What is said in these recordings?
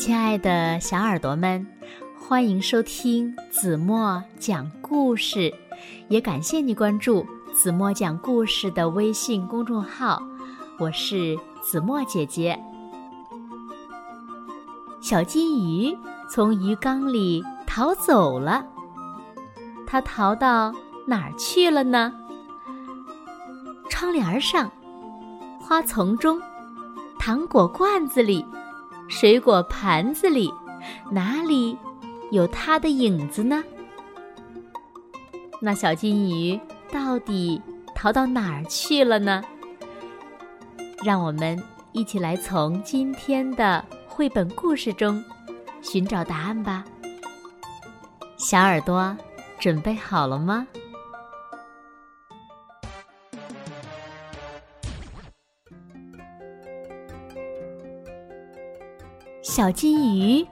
亲爱的小耳朵们，欢迎收听子墨讲故事，也感谢你关注子墨讲故事的微信公众号。我是子墨姐姐。小金鱼从鱼缸里逃走了，它逃到哪儿去了呢？窗帘上、花丛中、糖果罐子里。水果盘子里，哪里有它的影子呢？那小金鱼到底逃到哪儿去了呢？让我们一起来从今天的绘本故事中寻找答案吧。小耳朵准备好了吗？小金鱼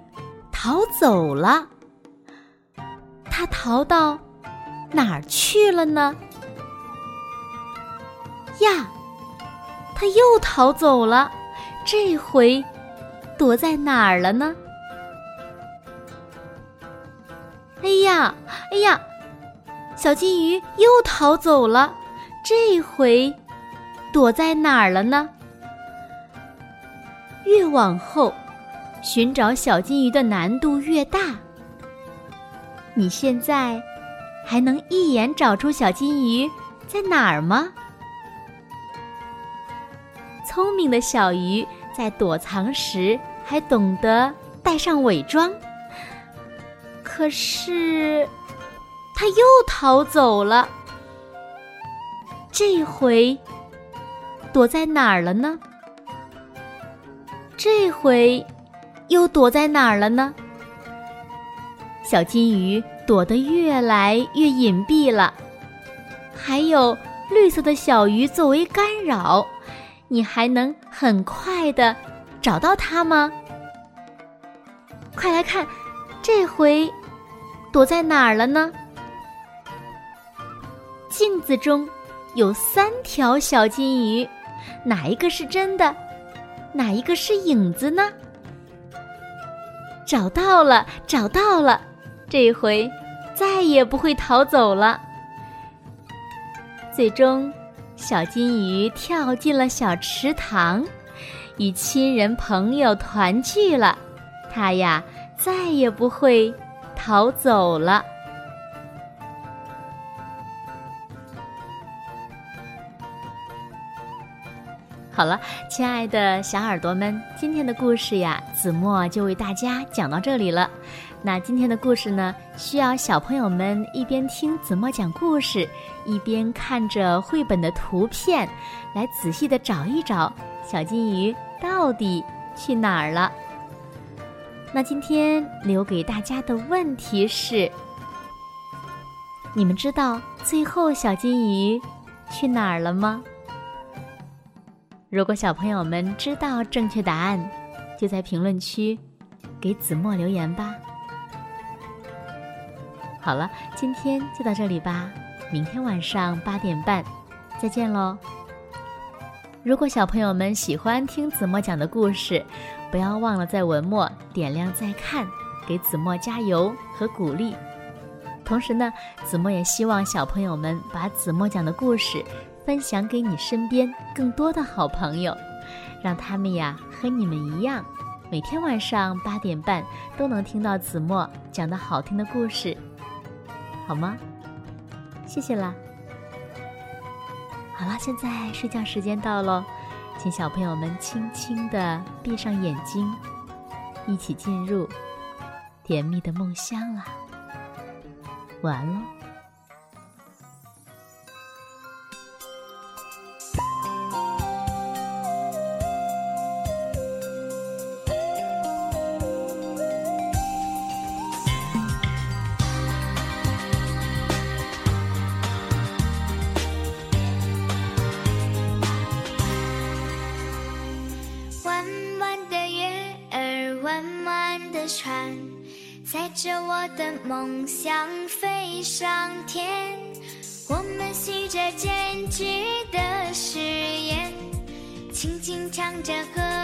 逃走了，它逃到哪儿去了呢？呀，它又逃走了，这回躲在哪儿了呢？哎呀，哎呀，小金鱼又逃走了，这回躲在哪儿了呢？越往后。寻找小金鱼的难度越大，你现在还能一眼找出小金鱼在哪儿吗？聪明的小鱼在躲藏时还懂得带上伪装，可是它又逃走了。这回躲在哪儿了呢？这回。又躲在哪儿了呢？小金鱼躲得越来越隐蔽了，还有绿色的小鱼作为干扰，你还能很快的找到它吗？快来看，这回躲在哪儿了呢？镜子中有三条小金鱼，哪一个是真的？哪一个是影子呢？找到了，找到了，这回再也不会逃走了。最终，小金鱼跳进了小池塘，与亲人朋友团聚了。它呀，再也不会逃走了。好了，亲爱的小耳朵们，今天的故事呀，子墨就为大家讲到这里了。那今天的故事呢，需要小朋友们一边听子墨讲故事，一边看着绘本的图片，来仔细的找一找小金鱼到底去哪儿了。那今天留给大家的问题是：你们知道最后小金鱼去哪儿了吗？如果小朋友们知道正确答案，就在评论区给子墨留言吧。好了，今天就到这里吧，明天晚上八点半再见喽。如果小朋友们喜欢听子墨讲的故事，不要忘了在文末点亮再看，给子墨加油和鼓励。同时呢，子墨也希望小朋友们把子墨讲的故事。分享给你身边更多的好朋友，让他们呀和你们一样，每天晚上八点半都能听到子墨讲的好听的故事，好吗？谢谢啦。好了，现在睡觉时间到喽，请小朋友们轻轻的闭上眼睛，一起进入甜蜜的梦乡啦。晚安喽。我的梦想飞上天，我们许着坚持的誓言，轻轻唱着。歌。